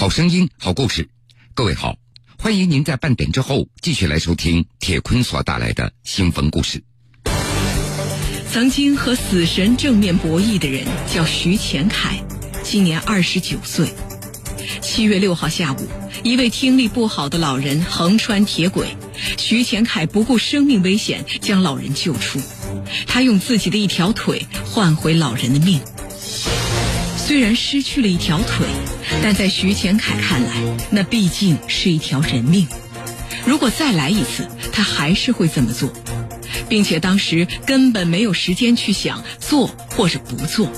好声音，好故事。各位好，欢迎您在半点之后继续来收听铁坤所带来的新闻故事。曾经和死神正面博弈的人叫徐前凯，今年二十九岁。七月六号下午，一位听力不好的老人横穿铁轨，徐前凯不顾生命危险将老人救出，他用自己的一条腿换回老人的命。虽然失去了一条腿，但在徐前凯看来，那毕竟是一条人命。如果再来一次，他还是会这么做，并且当时根本没有时间去想做或者不做。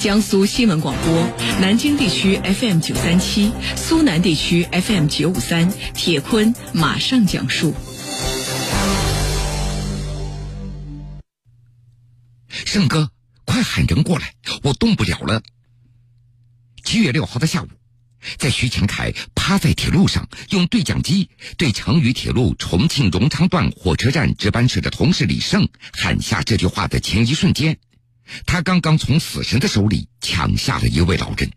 江苏新闻广播，南京地区 FM 九三七，苏南地区 FM 九五三，铁坤马上讲述。胜哥。快喊人过来！我动不了了。七月六号的下午，在徐前凯趴在铁路上用对讲机对成渝铁路重庆荣昌段火车站值班室的同事李胜喊下这句话的前一瞬间，他刚刚从死神的手里抢下了一位老人。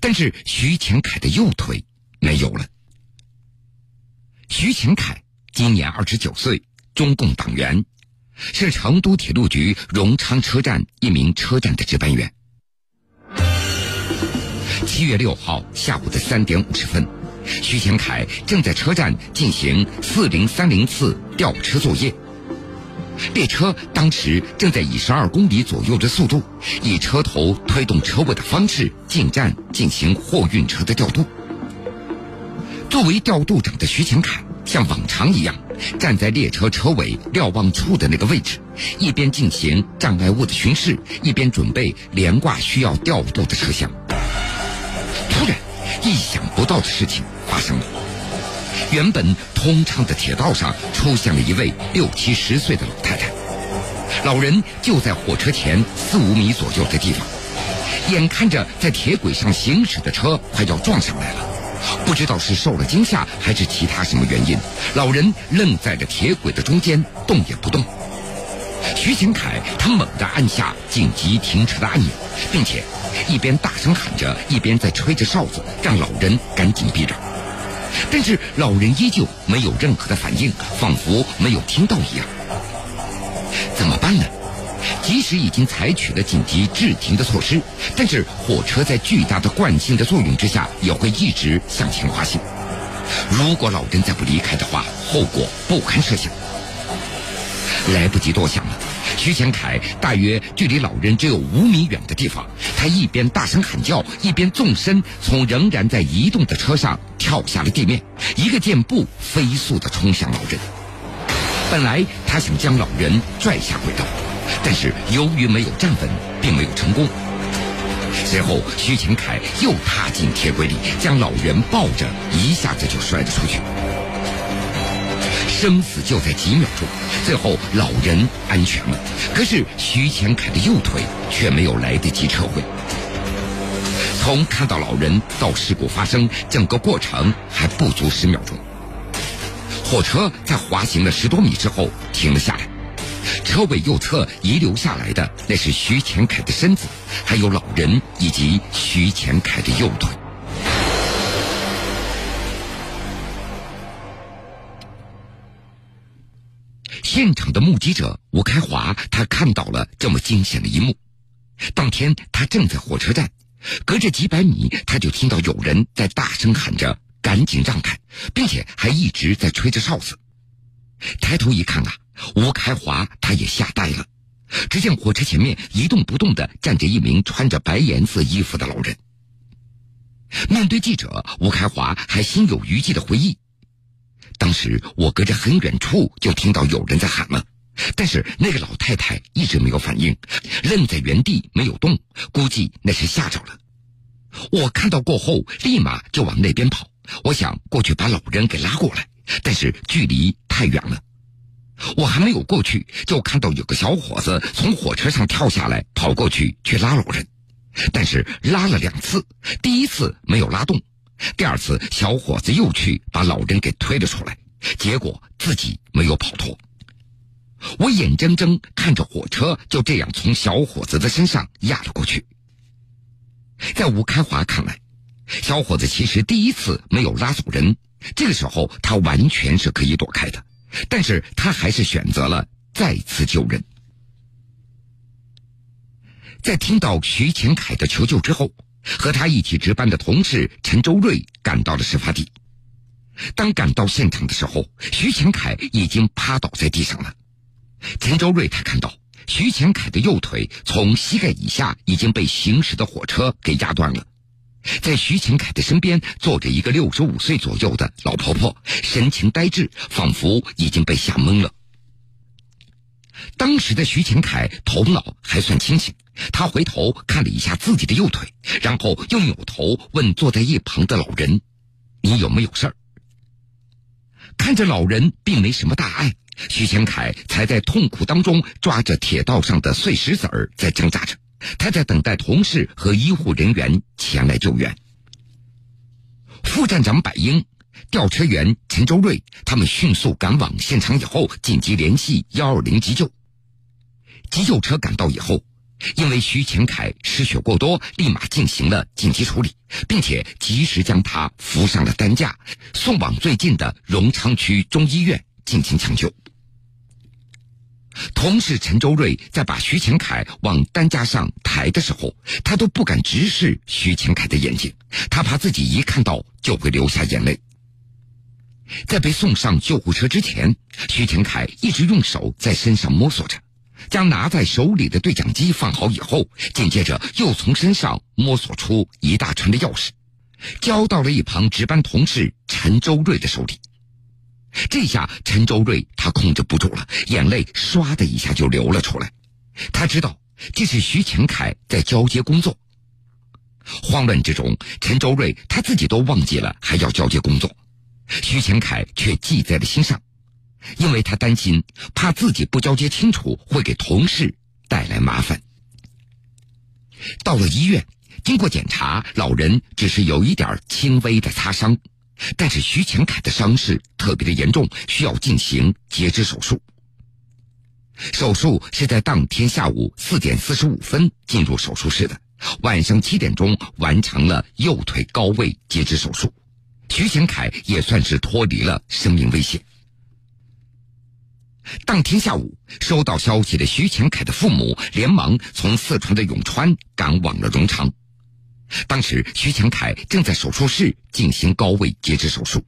但是徐前凯的右腿没有了。徐前凯今年二十九岁，中共党员。是成都铁路局荣昌车站一名车站的值班员。七月六号下午的三点五十分，徐前凯正在车站进行四零三零次吊车作业。列车当时正在以十二公里左右的速度，以车头推动车尾的方式进站进行货运车的调度。作为调度长的徐前凯。像往常一样，站在列车车尾瞭望处的那个位置，一边进行障碍物的巡视，一边准备连挂需要调度的车厢。意想不到的事情发生了。原本通畅的铁道上出现了一位六七十岁的老太太，老人就在火车前四五米左右的地方，眼看着在铁轨上行驶的车快要撞上来了。不知道是受了惊吓还是其他什么原因，老人愣在了铁轨的中间，动也不动。徐前凯他猛地按下紧急停车的按钮，并且一边大声喊着，一边在吹着哨子，让老人赶紧避让。但是老人依旧没有任何的反应，仿佛没有听到一样。怎么办呢？即使已经采取了紧急制停的措施，但是火车在巨大的惯性的作用之下，也会一直向前滑行。如果老人再不离开的话，后果不堪设想。来不及多想了，徐前凯大约距离老人只有五米远的地方，他一边大声喊叫，一边纵身从仍然在移动的车上跳下了地面，一个箭步飞速的冲向老人。本来他想将老人拽下轨道。但是由于没有站稳，并没有成功。随后，徐前凯又踏进铁轨里，将老人抱着，一下子就摔了出去。生死就在几秒钟，最后老人安全了。可是徐前凯的右腿却没有来得及撤回。从看到老人到事故发生，整个过程还不足十秒钟。火车在滑行了十多米之后停了下来。车尾右侧遗留下来的，那是徐前凯的身子，还有老人以及徐前凯的右腿。现场的目击者吴开华，他看到了这么惊险的一幕。当天他正在火车站，隔着几百米，他就听到有人在大声喊着“赶紧让开”，并且还一直在吹着哨子。抬头一看啊！吴开华他也吓呆了，只见火车前面一动不动的站着一名穿着白颜色衣服的老人。面对记者，吴开华还心有余悸的回忆：“当时我隔着很远处就听到有人在喊了，但是那个老太太一直没有反应，愣在原地没有动，估计那是吓着了。我看到过后，立马就往那边跑，我想过去把老人给拉过来，但是距离太远了。”我还没有过去，就看到有个小伙子从火车上跳下来，跑过去去拉老人，但是拉了两次，第一次没有拉动，第二次小伙子又去把老人给推了出来，结果自己没有跑脱。我眼睁睁看着火车就这样从小伙子的身上压了过去。在吴开华看来，小伙子其实第一次没有拉走人，这个时候他完全是可以躲开的，但是他还是选择了再次救人。在听到徐前凯的求救之后，和他一起值班的同事陈周瑞赶到了事发地。当赶到现场的时候，徐前凯已经趴倒在地上了。陈周瑞他看到徐前凯的右腿从膝盖以下已经被行驶的火车给压断了。在徐前凯的身边坐着一个六十五岁左右的老婆婆，神情呆滞，仿佛已经被吓懵了。当时的徐前凯头脑还算清醒，他回头看了一下自己的右腿，然后又扭头问坐在一旁的老人：“你有没有事儿？”看着老人并没什么大碍，徐前凯才在痛苦当中抓着铁道上的碎石子儿在挣扎着。他在等待同事和医护人员前来救援。副站长柏英、吊车员陈周瑞他们迅速赶往现场以后，紧急联系幺二零急救。急救车赶到以后，因为徐前凯失血过多，立马进行了紧急处理，并且及时将他扶上了担架，送往最近的荣昌区中医院进行抢救。同事陈周瑞在把徐前凯往担架上抬的时候，他都不敢直视徐前凯的眼睛，他怕自己一看到就会流下眼泪。在被送上救护车之前，徐前凯一直用手在身上摸索着，将拿在手里的对讲机放好以后，紧接着又从身上摸索出一大串的钥匙，交到了一旁值班同事陈周瑞的手里。这下陈周瑞他控制不住了，眼泪唰的一下就流了出来。他知道这是徐前凯在交接工作。慌乱之中，陈周瑞他自己都忘记了还要交接工作，徐前凯却记在了心上，因为他担心，怕自己不交接清楚会给同事带来麻烦。到了医院，经过检查，老人只是有一点轻微的擦伤。但是徐前凯的伤势特别的严重，需要进行截肢手术。手术是在当天下午四点四十五分进入手术室的，晚上七点钟完成了右腿高位截肢手术。徐前凯也算是脱离了生命危险。当天下午收到消息的徐前凯的父母连忙从四川的永川赶往了荣昌。当时，徐强凯正在手术室进行高位截肢手术。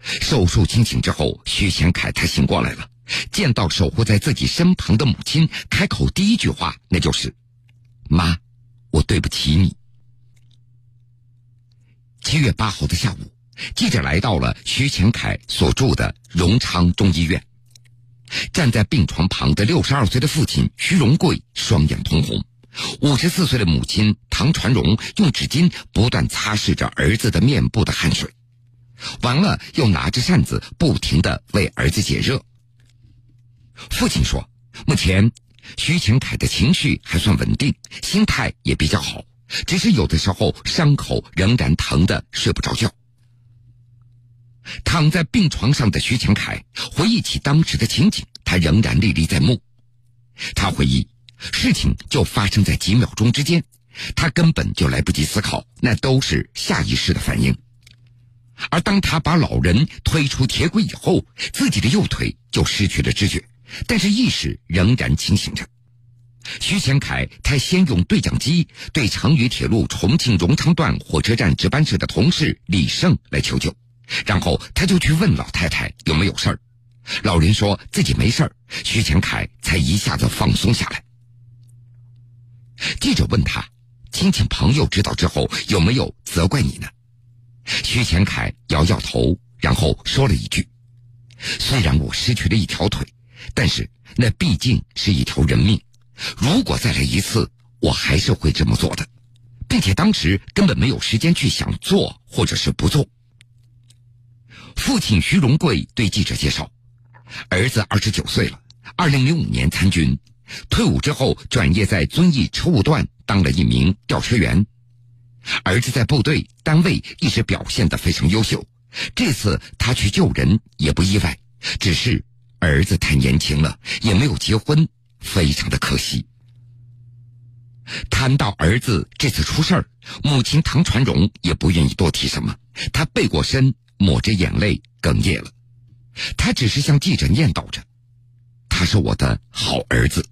手术清醒之后，徐强凯他醒过来了，见到守护在自己身旁的母亲，开口第一句话那就是：“妈，我对不起你。”七月八号的下午，记者来到了徐强凯所住的荣昌中医院，站在病床旁的六十二岁的父亲徐荣贵双眼通红。五十四岁的母亲唐传荣用纸巾不断擦拭着儿子的面部的汗水，完了又拿着扇子不停的为儿子解热。父亲说：“目前徐前凯的情绪还算稳定，心态也比较好，只是有的时候伤口仍然疼得睡不着觉。”躺在病床上的徐强凯回忆起当时的情景，他仍然历历在目。他回忆。事情就发生在几秒钟之间，他根本就来不及思考，那都是下意识的反应。而当他把老人推出铁轨以后，自己的右腿就失去了知觉，但是意识仍然清醒着。徐前凯他先用对讲机对成渝铁路重庆荣昌段火车站值班室的同事李胜来求救，然后他就去问老太太有没有事儿。老人说自己没事儿，徐前凯才一下子放松下来。记者问他：“亲戚朋友知道之后有没有责怪你呢？”徐前凯摇摇头，然后说了一句：“虽然我失去了一条腿，但是那毕竟是一条人命。如果再来一次，我还是会这么做的，并且当时根本没有时间去想做或者是不做。”父亲徐荣贵对记者介绍：“儿子二十九岁了，二零零五年参军。”退伍之后，转业在遵义车务段当了一名吊车员。儿子在部队单位一直表现得非常优秀，这次他去救人也不意外，只是儿子太年轻了，也没有结婚，非常的可惜。谈到儿子这次出事儿，母亲唐传荣也不愿意多提什么，她背过身，抹着眼泪，哽咽了。他只是向记者念叨着：“他是我的好儿子。”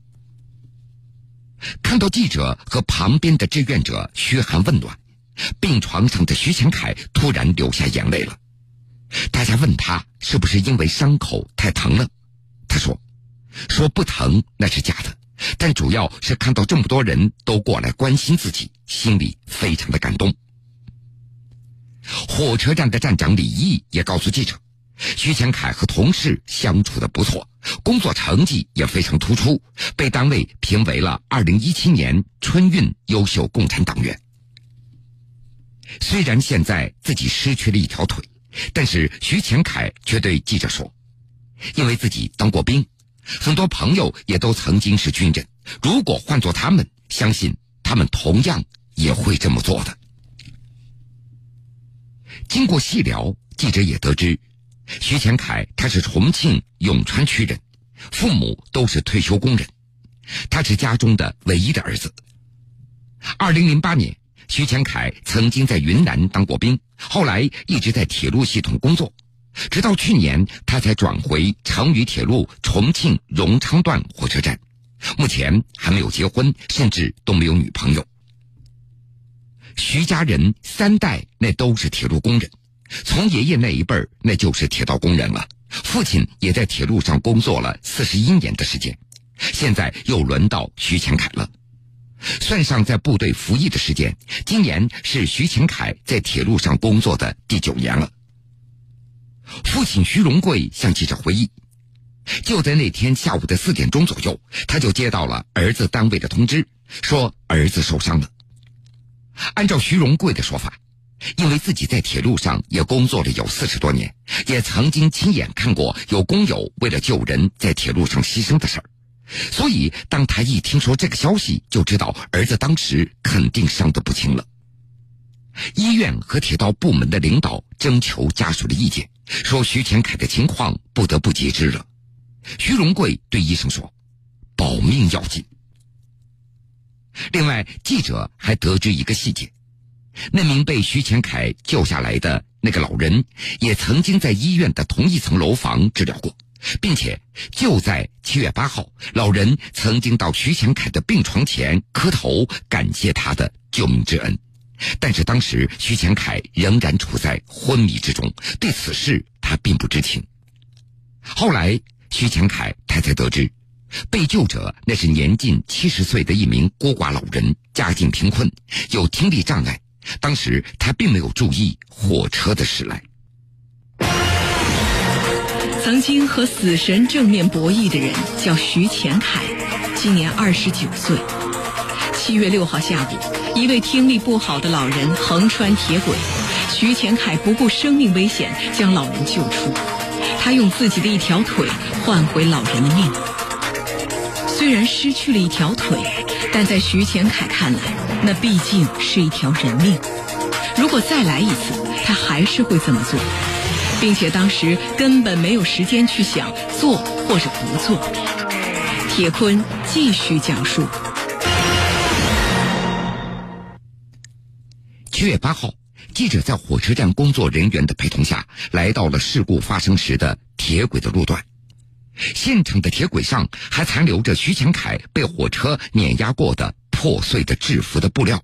看到记者和旁边的志愿者嘘寒问暖，病床上的徐前凯突然流下眼泪了。大家问他是不是因为伤口太疼了，他说：“说不疼那是假的，但主要是看到这么多人都过来关心自己，心里非常的感动。”火车站的站长李毅也告诉记者，徐前凯和同事相处的不错，工作成绩也非常突出，被单位评为了二零一七年春运优秀共产党员。虽然现在自己失去了一条腿。但是徐前凯却对记者说：“因为自己当过兵，很多朋友也都曾经是军人。如果换做他们，相信他们同样也会这么做的。”经过细聊，记者也得知，徐前凯他是重庆永川区人，父母都是退休工人，他是家中的唯一的儿子。二零零八年。徐前凯曾经在云南当过兵，后来一直在铁路系统工作，直到去年他才转回成渝铁路重庆荣昌段火车站。目前还没有结婚，甚至都没有女朋友。徐家人三代那都是铁路工人，从爷爷那一辈儿那就是铁道工人了，父亲也在铁路上工作了四十一年的时间，现在又轮到徐前凯了。算上在部队服役的时间，今年是徐前凯在铁路上工作的第九年了。父亲徐荣贵向记者回忆，就在那天下午的四点钟左右，他就接到了儿子单位的通知，说儿子受伤了。按照徐荣贵的说法，因为自己在铁路上也工作了有四十多年，也曾经亲眼看过有工友为了救人在铁路上牺牲的事儿。所以，当他一听说这个消息，就知道儿子当时肯定伤得不轻了。医院和铁道部门的领导征求家属的意见，说徐前凯的情况不得不截肢了。徐荣贵对医生说：“保命要紧。”另外，记者还得知一个细节：那名被徐前凯救下来的那个老人，也曾经在医院的同一层楼房治疗过。并且就在七月八号，老人曾经到徐前凯的病床前磕头，感谢他的救命之恩。但是当时徐前凯仍然处在昏迷之中，对此事他并不知情。后来徐前凯他才得知，被救者那是年近七十岁的一名孤寡老人，家境贫困，有听力障碍。当时他并没有注意火车的驶来。曾经和死神正面博弈的人叫徐前凯，今年二十九岁。七月六号下午，一位听力不好的老人横穿铁轨，徐前凯不顾生命危险将老人救出。他用自己的一条腿换回老人的命。虽然失去了一条腿，但在徐前凯看来，那毕竟是一条人命。如果再来一次，他还是会这么做。并且当时根本没有时间去想做或者不做。铁坤继续讲述。七月八号，记者在火车站工作人员的陪同下来到了事故发生时的铁轨的路段。现场的铁轨上还残留着徐强凯被火车碾压过的破碎的制服的布料。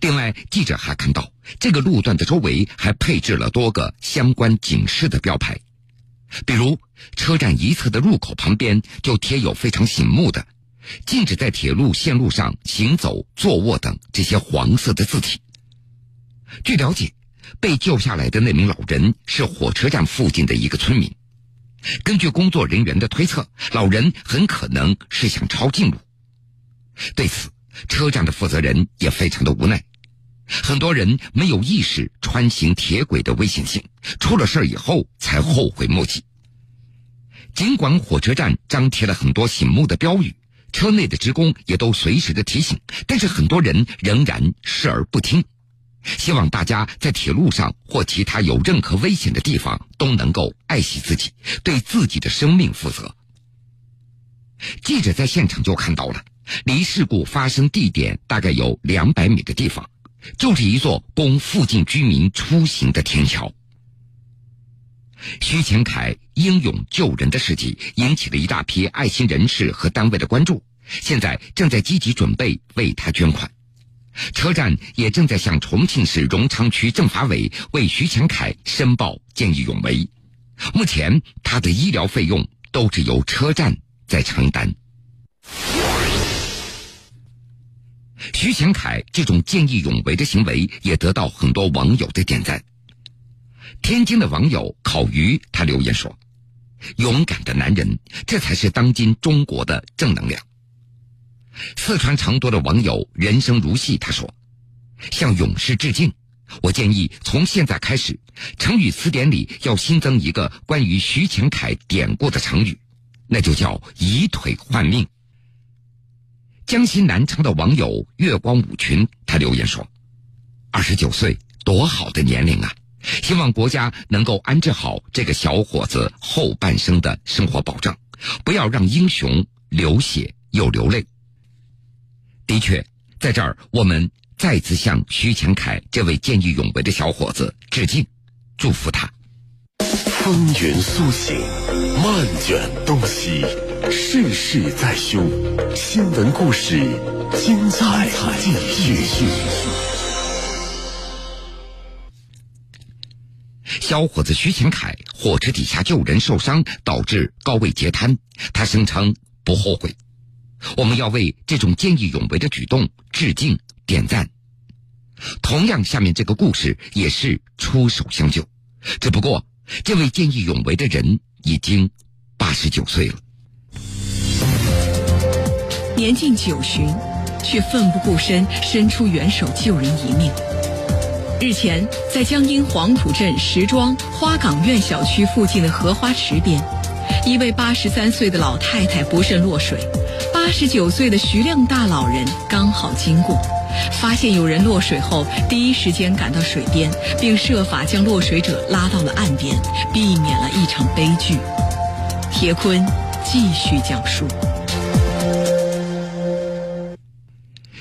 另外，记者还看到这个路段的周围还配置了多个相关警示的标牌，比如车站一侧的入口旁边就贴有非常醒目的“禁止在铁路线路上行走、坐卧”等这些黄色的字体。据了解，被救下来的那名老人是火车站附近的一个村民。根据工作人员的推测，老人很可能是想抄近路。对此，车站的负责人也非常的无奈，很多人没有意识穿行铁轨的危险性，出了事儿以后才后悔莫及。尽管火车站张贴了很多醒目的标语，车内的职工也都随时的提醒，但是很多人仍然视而不听。希望大家在铁路上或其他有任何危险的地方都能够爱惜自己，对自己的生命负责。记者在现场就看到了。离事故发生地点大概有两百米的地方，就是一座供附近居民出行的天桥。徐前凯英勇救人的事迹引起了一大批爱心人士和单位的关注，现在正在积极准备为他捐款。车站也正在向重庆市荣昌区政法委为徐强凯申报见义勇为，目前他的医疗费用都是由车站在承担。徐强凯这种见义勇为的行为也得到很多网友的点赞。天津的网友烤鱼他留言说：“勇敢的男人，这才是当今中国的正能量。”四川成都的网友人生如戏他说：“向勇士致敬。我建议从现在开始，成语词典里要新增一个关于徐前凯典故的成语，那就叫以腿换命。”江西南昌的网友月光舞群，他留言说：“二十九岁，多好的年龄啊！希望国家能够安置好这个小伙子后半生的生活保障，不要让英雄流血又流泪。”的确，在这儿我们再次向徐前凯这位见义勇为的小伙子致敬，祝福他。风云苏醒，漫卷东西。世事在胸，新闻故事精彩继续。小伙子徐前凯火车底下救人受伤，导致高位截瘫，他声称不后悔。我们要为这种见义勇为的举动致敬点赞。同样，下面这个故事也是出手相救，只不过这位见义勇为的人已经八十九岁了。年近九旬，却奋不顾身伸出援手救人一命。日前，在江阴黄土镇石庄花岗苑小区附近的荷花池边，一位八十三岁的老太太不慎落水，八十九岁的徐亮大老人刚好经过，发现有人落水后，第一时间赶到水边，并设法将落水者拉到了岸边，避免了一场悲剧。铁坤继续讲述。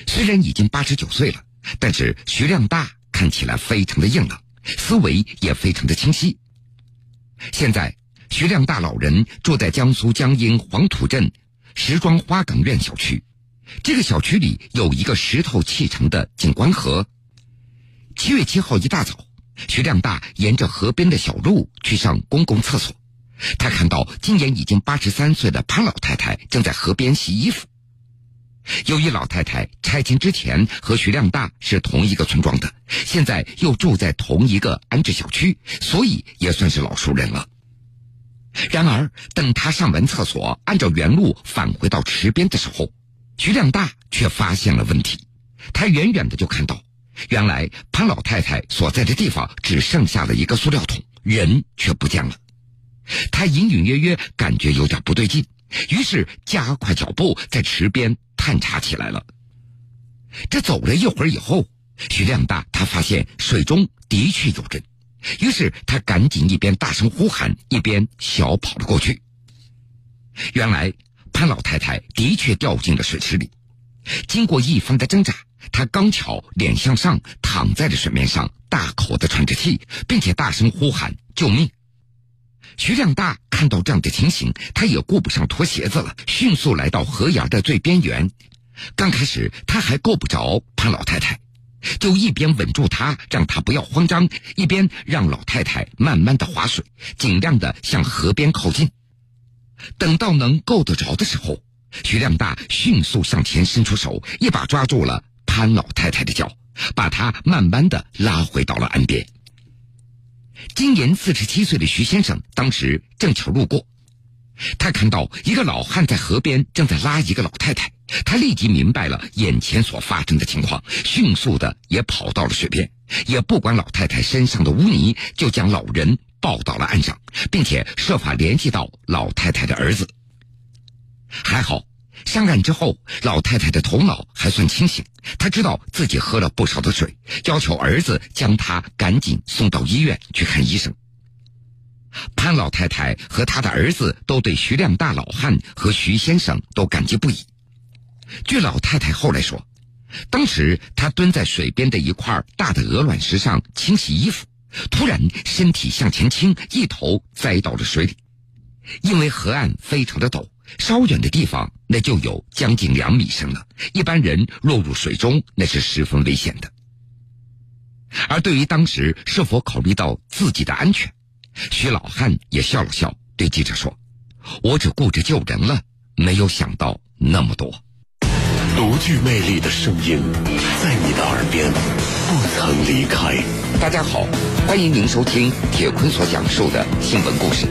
虽然已经八十九岁了，但是徐亮大看起来非常的硬朗，思维也非常的清晰。现在，徐亮大老人住在江苏江阴黄土镇石庄花岗苑小区。这个小区里有一个石头砌成的景观河。七月七号一大早，徐亮大沿着河边的小路去上公共厕所，他看到今年已经八十三岁的潘老太太正在河边洗衣服。由于老太太拆迁之前和徐亮大是同一个村庄的，现在又住在同一个安置小区，所以也算是老熟人了。然而，等他上完厕所，按照原路返回到池边的时候，徐亮大却发现了问题。他远远的就看到，原来潘老太太所在的地方只剩下了一个塑料桶，人却不见了。他隐隐约约感觉有点不对劲。于是加快脚步，在池边探查起来了。这走了一会儿以后，徐亮大他发现水中的确有人，于是他赶紧一边大声呼喊，一边小跑了过去。原来潘老太太的确掉进了水池里，经过一番的挣扎，她刚巧脸向上躺在了水面上，大口的喘着气，并且大声呼喊救命。徐亮大看到这样的情形，他也顾不上脱鞋子了，迅速来到河沿的最边缘。刚开始他还够不着潘老太太，就一边稳住他，让他不要慌张，一边让老太太慢慢的划水，尽量的向河边靠近。等到能够得着的时候，徐亮大迅速向前伸出手，一把抓住了潘老太太的脚，把她慢慢的拉回到了岸边。今年四十七岁的徐先生当时正巧路过，他看到一个老汉在河边正在拉一个老太太，他立即明白了眼前所发生的情况，迅速的也跑到了水边，也不管老太太身上的污泥，就将老人抱到了岸上，并且设法联系到老太太的儿子。还好。上岸之后，老太太的头脑还算清醒，她知道自己喝了不少的水，要求儿子将她赶紧送到医院去看医生。潘老太太和他的儿子都对徐亮大老汉和徐先生都感激不已。据老太太后来说，当时她蹲在水边的一块大的鹅卵石上清洗衣服，突然身体向前倾，一头栽到了水里。因为河岸非常的陡，稍远的地方那就有将近两米深了，一般人落入水中那是十分危险的。而对于当时是否考虑到自己的安全，徐老汉也笑了笑，对记者说：“我只顾着救人了，没有想到那么多。”独具魅力的声音，在你的耳边不曾离开。大家好，欢迎您收听铁坤所讲述的新闻故事。